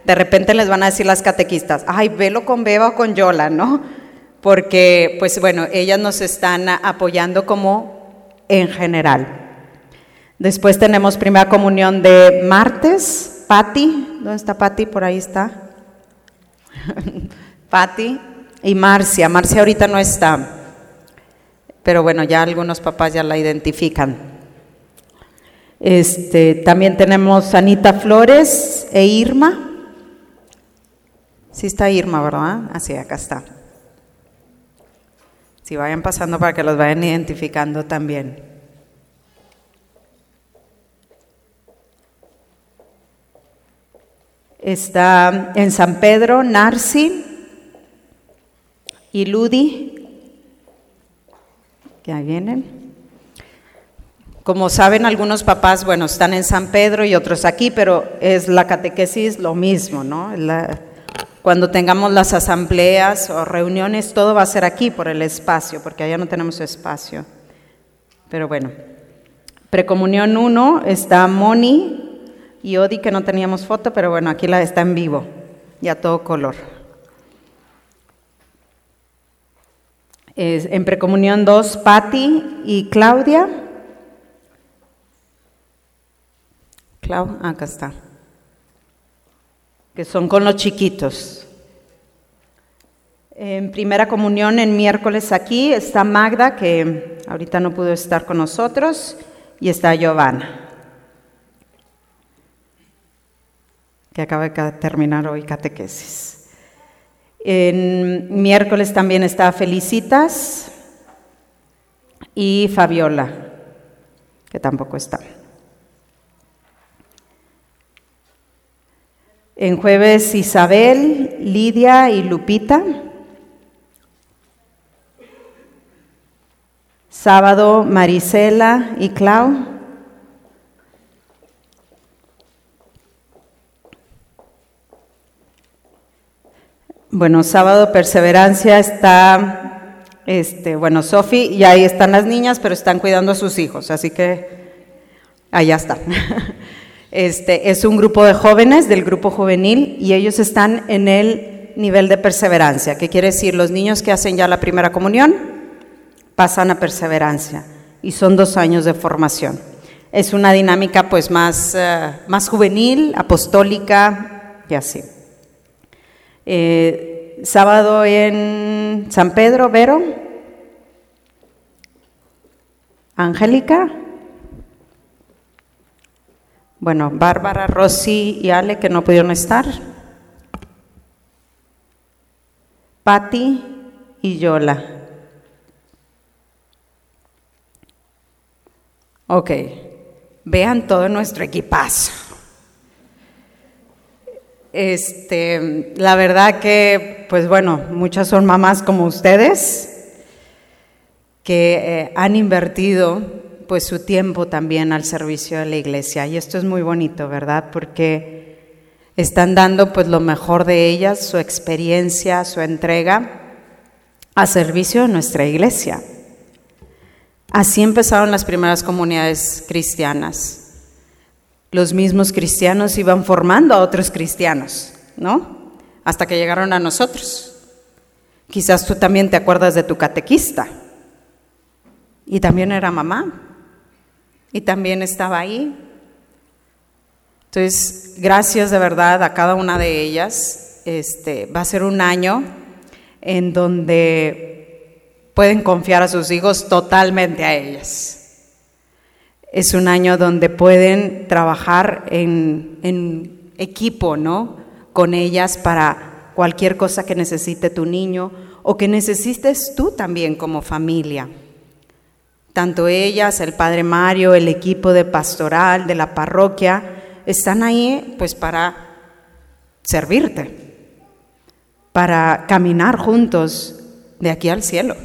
De repente les van a decir las catequistas, ay, velo con Beba o con Yola, ¿no? Porque, pues bueno, ellas nos están apoyando como en general. Después tenemos primera comunión de martes, Patti, ¿dónde está Patti? Por ahí está. Patti y Marcia. Marcia ahorita no está, pero bueno, ya algunos papás ya la identifican. Este, también tenemos Anita Flores e Irma. Sí está Irma, ¿verdad? Así, acá está. Si vayan pasando para que los vayan identificando también. Está en San Pedro, Narci y Ludi, que ahí vienen. Como saben algunos papás, bueno, están en San Pedro y otros aquí, pero es la catequesis lo mismo, ¿no? La, cuando tengamos las asambleas o reuniones, todo va a ser aquí por el espacio, porque allá no tenemos espacio. Pero bueno, precomunión 1 está Moni y Odi, que no teníamos foto, pero bueno, aquí la está en vivo y a todo color. en precomunión 2, Patti y Claudia. Clau, acá está que son con los chiquitos. En primera comunión, en miércoles aquí, está Magda, que ahorita no pudo estar con nosotros, y está Giovanna, que acaba de terminar hoy catequesis. En miércoles también está Felicitas y Fabiola, que tampoco está. En jueves Isabel, Lidia y Lupita. Sábado Marisela y Clau. Bueno, sábado perseverancia está, este, bueno, Sofi y ahí están las niñas, pero están cuidando a sus hijos, así que allá está. Este, es un grupo de jóvenes del grupo juvenil y ellos están en el nivel de perseverancia, que quiere decir los niños que hacen ya la primera comunión pasan a perseverancia y son dos años de formación. Es una dinámica pues más, eh, más juvenil, apostólica y así. Eh, sábado en San Pedro, Vero. Angélica. Bueno, Bárbara, Rosy y Ale que no pudieron estar. Patti y Yola. Ok, vean todo nuestro equipazo. Este, la verdad que, pues bueno, muchas son mamás como ustedes que eh, han invertido pues su tiempo también al servicio de la iglesia. Y esto es muy bonito, ¿verdad? Porque están dando pues lo mejor de ellas, su experiencia, su entrega a servicio de nuestra iglesia. Así empezaron las primeras comunidades cristianas. Los mismos cristianos iban formando a otros cristianos, ¿no? Hasta que llegaron a nosotros. Quizás tú también te acuerdas de tu catequista. Y también era mamá y también estaba ahí. Entonces, gracias de verdad a cada una de ellas. Este, va a ser un año en donde pueden confiar a sus hijos totalmente a ellas. Es un año donde pueden trabajar en, en equipo, ¿no? Con ellas para cualquier cosa que necesite tu niño o que necesites tú también como familia. Tanto ellas, el Padre Mario, el equipo de pastoral de la parroquia, están ahí pues para servirte, para caminar juntos de aquí al cielo.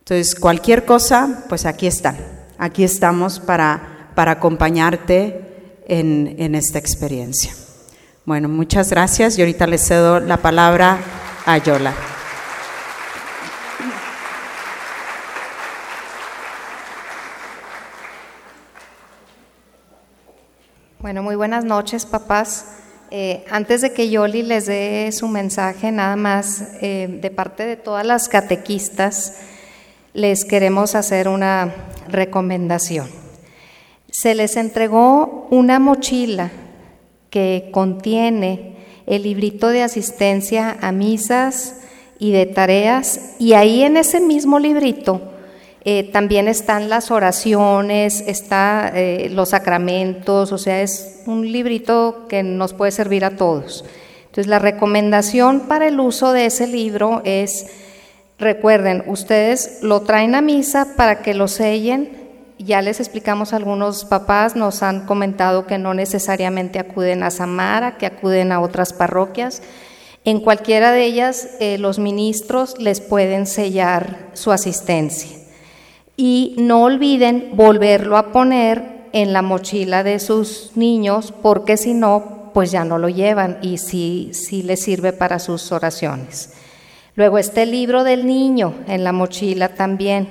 Entonces, cualquier cosa, pues aquí están. Aquí estamos para, para acompañarte en, en esta experiencia. Bueno, muchas gracias y ahorita le cedo la palabra a Yola. Bueno, muy buenas noches, papás. Eh, antes de que Yoli les dé su mensaje, nada más eh, de parte de todas las catequistas, les queremos hacer una recomendación. Se les entregó una mochila que contiene el librito de asistencia a misas y de tareas, y ahí en ese mismo librito eh, también están las oraciones, está eh, los sacramentos, o sea, es un librito que nos puede servir a todos. Entonces, la recomendación para el uso de ese libro es, recuerden, ustedes lo traen a misa para que lo sellen. Ya les explicamos, algunos papás nos han comentado que no necesariamente acuden a Samara, que acuden a otras parroquias. En cualquiera de ellas, eh, los ministros les pueden sellar su asistencia y no olviden volverlo a poner en la mochila de sus niños porque si no, pues ya no lo llevan y sí, sí les sirve para sus oraciones. Luego está el libro del niño en la mochila también.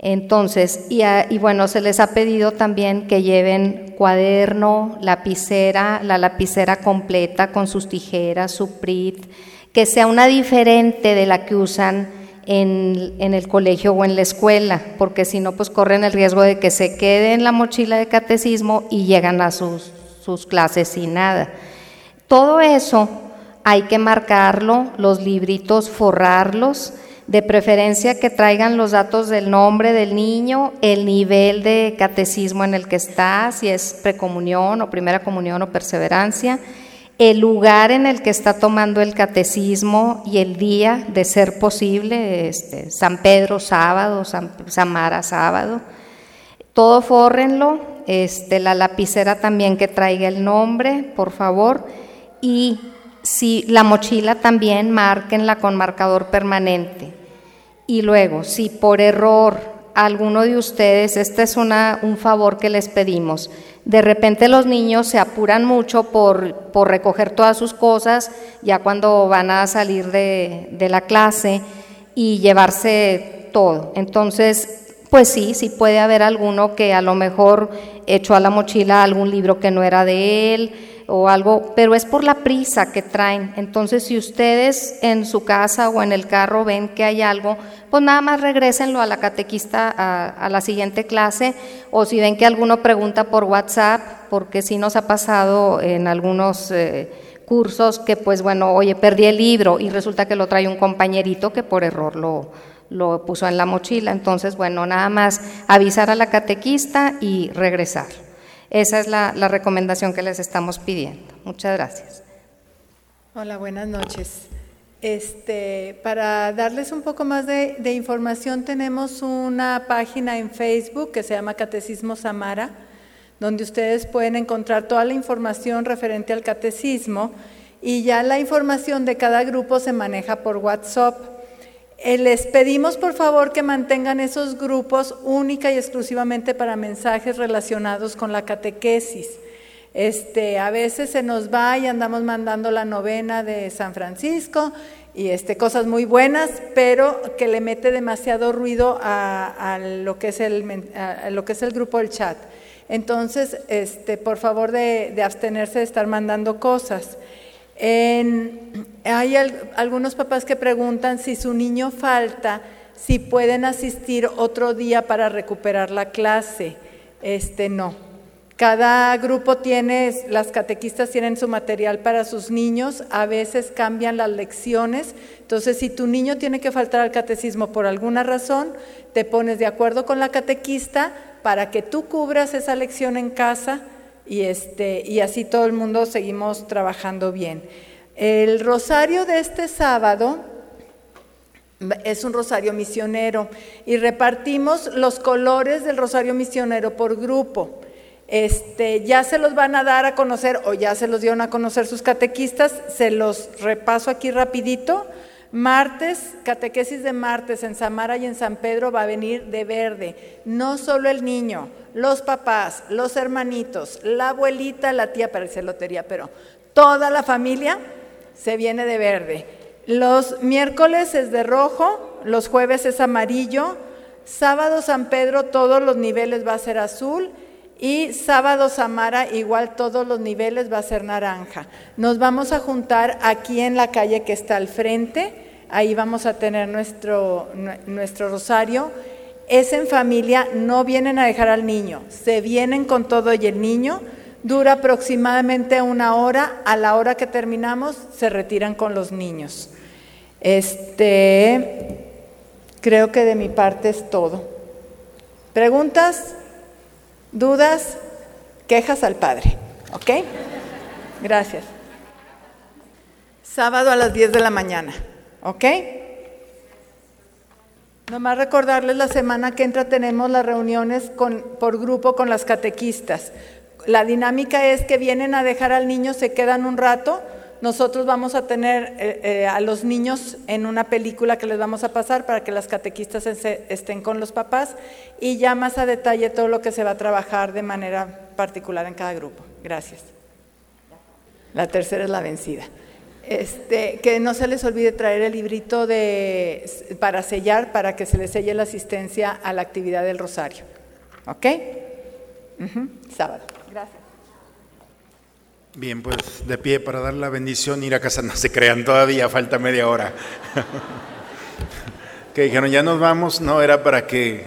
Entonces, y, y, bueno, se les ha pedido también que lleven cuaderno, lapicera, la lapicera completa con sus tijeras, su PRIT, que sea una diferente de la que usan en, el colegio o en la escuela, porque si no, pues corren el riesgo de que se quede en la mochila de catecismo y llegan a sus, sus clases sin nada. Todo eso hay que marcarlo, los libritos forrarlos, de preferencia que traigan los datos del nombre del niño, el nivel de catecismo en el que está, si es precomunión o primera comunión o perseverancia, el lugar en el que está tomando el catecismo y el día de ser posible, este, San Pedro sábado, San Samara sábado, todo fórrenlo, este, la lapicera también que traiga el nombre, por favor, y si la mochila también márquenla con marcador permanente. Y luego, si por error alguno de ustedes, este es una, un favor que les pedimos, de repente los niños se apuran mucho por, por recoger todas sus cosas ya cuando van a salir de, de la clase y llevarse todo. Entonces, pues sí, sí puede haber alguno que a lo mejor echó a la mochila algún libro que no era de él o algo, pero es por la prisa que traen. Entonces, si ustedes en su casa o en el carro ven que hay algo, pues nada más regrésenlo a la catequista a, la siguiente clase, o si ven que alguno pregunta por WhatsApp, porque sí nos ha pasado en algunos eh, cursos que, pues bueno, oye, perdí el libro y resulta que lo trae un compañerito que por error lo, lo puso en la mochila. Entonces, bueno, nada más avisar a la catequista y regresar. Esa es la, recomendación que les estamos pidiendo. Muchas gracias. Hola, buenas noches. Este, para darles un poco más de, información, tenemos una página en Facebook que se llama Catecismo Samara, donde ustedes pueden encontrar toda la información referente al catecismo y ya la información de cada grupo se maneja por WhatsApp. Eh, les pedimos por favor que mantengan esos grupos única y exclusivamente para mensajes relacionados con la catequesis. Este, a veces se nos va y andamos mandando la novena de San Francisco y este, cosas muy buenas, pero que le mete demasiado ruido a, lo, que es el, el grupo del chat. Entonces, este, por favor de abstenerse de estar mandando cosas hay algunos papás que preguntan si su niño falta, si pueden asistir otro día para recuperar la clase. Este no. Cada grupo tiene, las catequistas tienen su material para sus niños, a veces cambian las lecciones, entonces si tu niño tiene que faltar al catecismo por alguna razón, te pones de acuerdo con la catequista para que tú cubras esa lección en casa y, este, y así todo el mundo seguimos trabajando bien. El rosario de este sábado es un rosario misionero y repartimos los colores del rosario misionero por grupo. Este, ya se los van a dar a conocer o ya se los dieron a conocer sus catequistas, se los repaso aquí rapidito. Martes, catequesis de martes en Samara y en San Pedro va a venir de verde. No solo el niño, los papás, los hermanitos, la abuelita, la tía, parece lotería, pero toda la familia se viene de verde. Los miércoles es de rojo, los jueves es amarillo, sábado San Pedro todos los niveles va a ser azul y sábado Samara, igual todos los niveles va a ser naranja. Nos vamos a juntar aquí en la calle que está al frente, ahí vamos a tener nuestro, nuestro rosario. Es en familia, no vienen a dejar al niño, se vienen con todo y el niño. Dura aproximadamente una hora, a la hora que terminamos se retiran con los niños. Este, creo que de mi parte es todo. ¿Preguntas? dudas, quejas al Padre. ¿Ok? Gracias. Sábado a las 10 de la mañana. ¿Ok? Nomás recordarles, la semana que entra tenemos las reuniones con, por grupo con las catequistas. La dinámica es que vienen a dejar al niño, se quedan un rato, nosotros vamos a tener eh, eh, a los niños en una película que les vamos a pasar para que las catequistas estén con los papás y ya más a detalle todo lo que se va a trabajar de manera particular en cada grupo. Gracias. La tercera es la vencida. Este, que no se les olvide traer el librito de, para sellar, para que se les selle la asistencia a la actividad del rosario. ¿Ok? Sábado. Gracias. Bien, pues de pie para dar la bendición, ir a casa, no se crean, todavía falta media hora. que dijeron, ya nos vamos, no, era para que,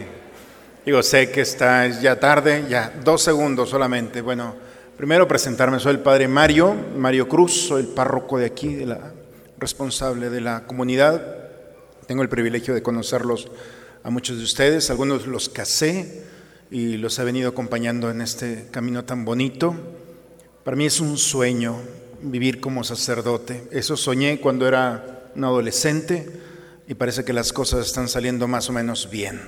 digo, sé que está ya tarde, ya, dos segundos solamente. Bueno, primero presentarme, soy el padre Mario, Mario Cruz, soy el párroco de aquí, de la, responsable de la comunidad. Tengo el privilegio de conocerlos a muchos de ustedes, algunos los casé y los he venido acompañando en este camino tan bonito. Para mí es un sueño vivir como sacerdote. Eso soñé cuando era un adolescente y parece que las cosas están saliendo más o menos bien.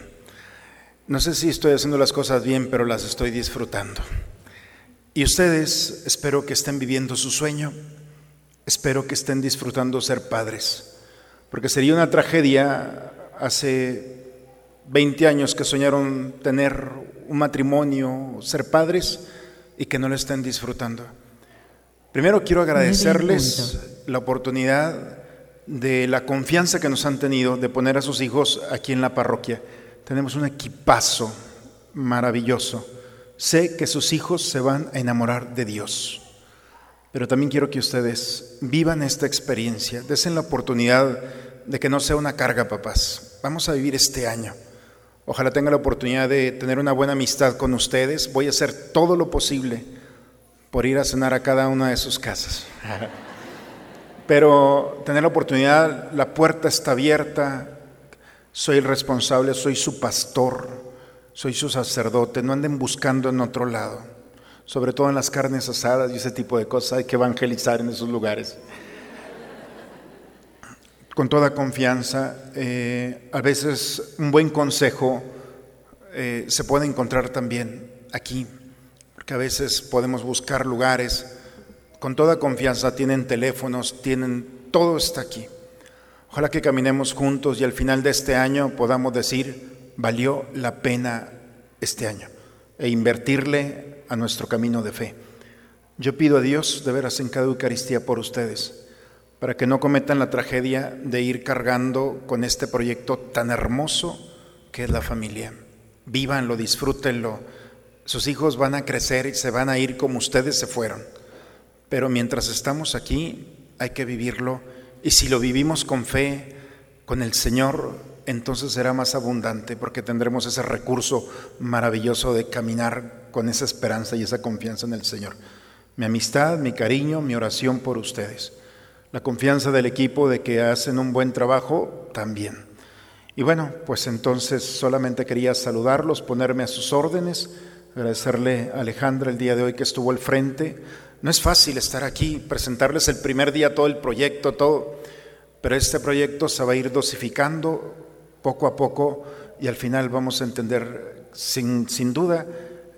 No sé si estoy haciendo las cosas bien, pero las estoy disfrutando. Y ustedes espero que estén viviendo su sueño, espero que estén disfrutando ser padres, porque sería una tragedia hace 20 años que soñaron tener un matrimonio, ser padres, y que no lo estén disfrutando. Primero quiero agradecerles la oportunidad de la confianza que nos han tenido de poner a sus hijos aquí en la parroquia. Tenemos un equipazo maravilloso. Sé que sus hijos se van a enamorar de Dios. Pero también quiero que ustedes vivan esta experiencia, desen la oportunidad de que no sea una carga, papás. Vamos a vivir este año. Ojalá tenga la oportunidad de tener una buena amistad con ustedes. Voy a hacer todo lo posible por ir a cenar a cada una de sus casas. Pero tener la oportunidad, la puerta está abierta, soy el responsable, soy su pastor, soy su sacerdote, no anden buscando en otro lado, sobre todo en las carnes asadas y ese tipo de cosas, hay que evangelizar en esos lugares con toda confianza. Eh, a veces un buen consejo eh, se puede encontrar también aquí, porque a veces podemos buscar lugares. Con toda confianza tienen teléfonos, tienen, todo está aquí. Ojalá que caminemos juntos y al final de este año podamos decir, valió la pena este año e invertirle a nuestro camino de fe. Yo pido a Dios de veras en cada Eucaristía por ustedes para que no cometan la tragedia de ir cargando con este proyecto tan hermoso que es la familia. Vívanlo, disfrútenlo. Sus hijos van a crecer y se van a ir como ustedes se fueron. Pero mientras estamos aquí hay que vivirlo y si lo vivimos con fe, con el Señor entonces será más abundante porque tendremos ese recurso maravilloso de caminar con esa esperanza y esa confianza en el Señor. Mi amistad, mi cariño, mi oración por ustedes. La confianza del equipo de que hacen un buen trabajo también. Y bueno, pues entonces solamente quería saludarlos, ponerme a sus órdenes, agradecerle a Alejandra el día de hoy que estuvo al frente. No es fácil estar aquí, presentarles el primer día todo el proyecto, todo, pero este proyecto se va a ir dosificando poco a poco y al final vamos a entender sin, sin duda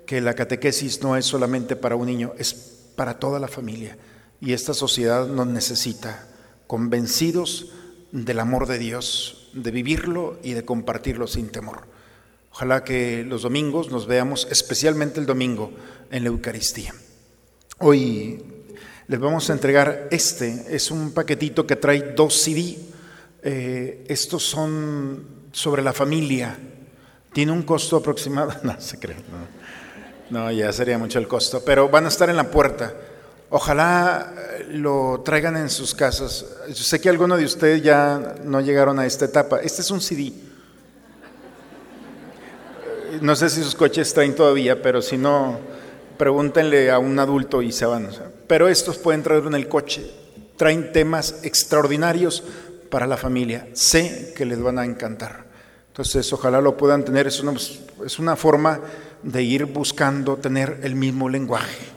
que la catequesis no es solamente para un niño, es para toda la familia. Y esta sociedad nos necesita, convencidos del amor de Dios, de vivirlo y de compartirlo sin temor. Ojalá que los domingos nos veamos, especialmente el domingo, en la Eucaristía. Hoy les vamos a entregar este, es un paquetito que trae dos CD. Eh, estos son sobre la familia. Tiene un costo aproximado, no se cree, no, ya sería mucho el costo, pero van a estar en la puerta. Ojalá eh, lo traigan en sus casas. Yo sé que algunos de ustedes ya no llegaron a esta etapa. Este es un CD. Eh, no sé si sus coches traen todavía, pero si no, pregúntenle a un adulto y se van. Pero estos pueden traer en el coche. Traen temas extraordinarios para la familia. Sé que les van a encantar. Entonces, ojalá lo puedan tener. Es una, es una forma de ir buscando tener el mismo lenguaje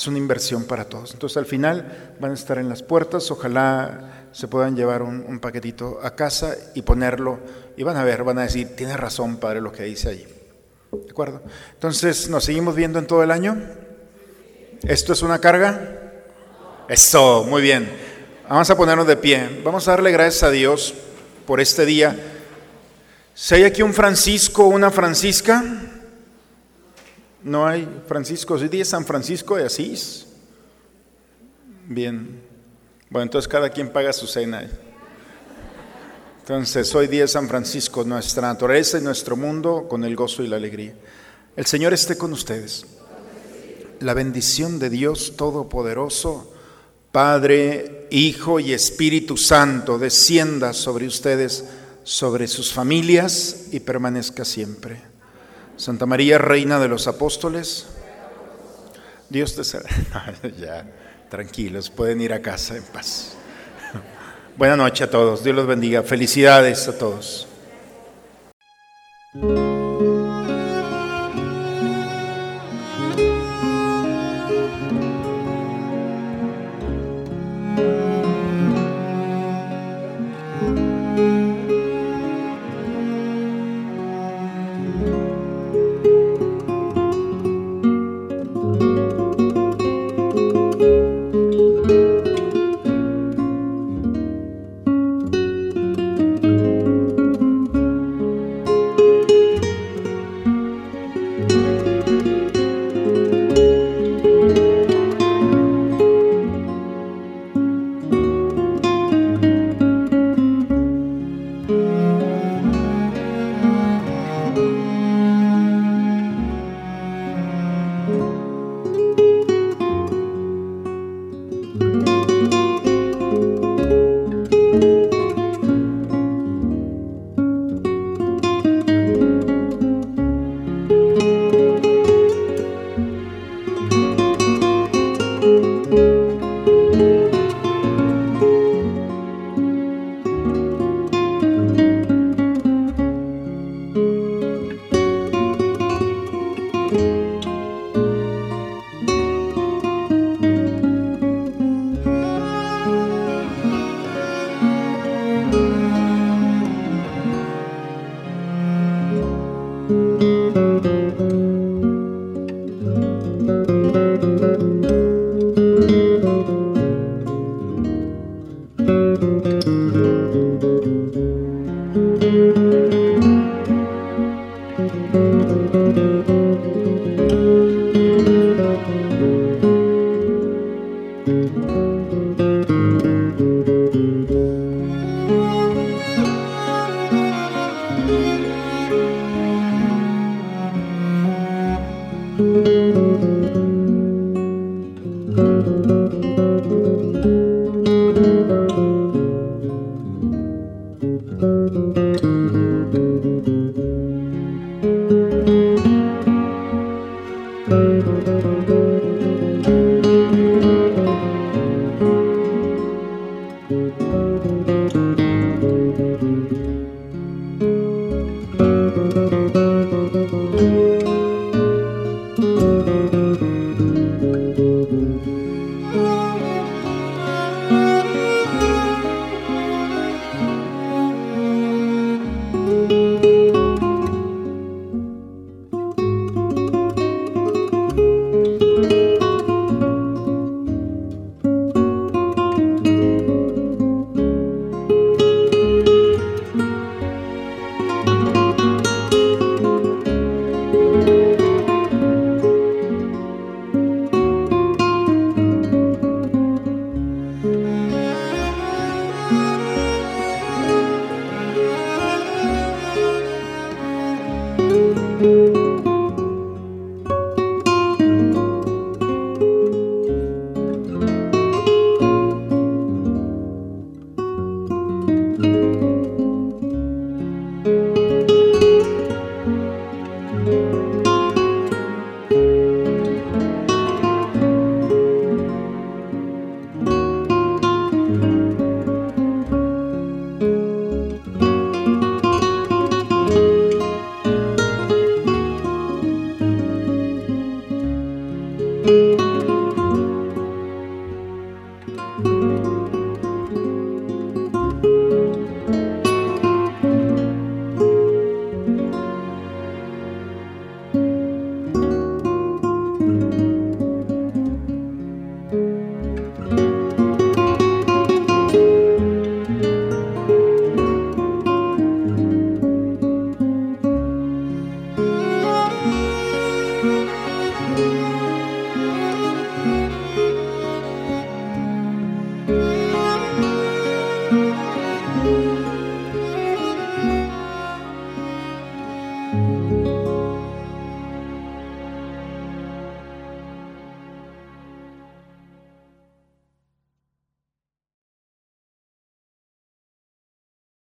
es una inversión para todos. Entonces al final van a estar en las puertas, ojalá se puedan llevar un, paquetito a casa y ponerlo, y van a ver, van a decir, tiene razón, Padre, lo que dice allí. ¿De acuerdo? Entonces, ¿nos seguimos viendo en todo el año? ¿Esto es una carga? Eso, muy bien. Vamos a ponernos de pie. Vamos a darle gracias a Dios por este día. Si hay aquí un Francisco o una Francisca, no hay Francisco, hoy día San Francisco de Asís. Bien. Bueno, entonces cada quien paga su cena. Entonces, hoy día San Francisco, nuestra naturaleza y nuestro mundo con el gozo y la alegría. El Señor esté con ustedes. La bendición de Dios Todopoderoso, Padre, Hijo y Espíritu Santo, descienda sobre ustedes, sobre sus familias y permanezca siempre. Santa María, Reina de los Apóstoles, Dios te salve. ya, tranquilos, pueden ir a casa en paz. Buenas noches a todos, Dios los bendiga. Felicidades a todos.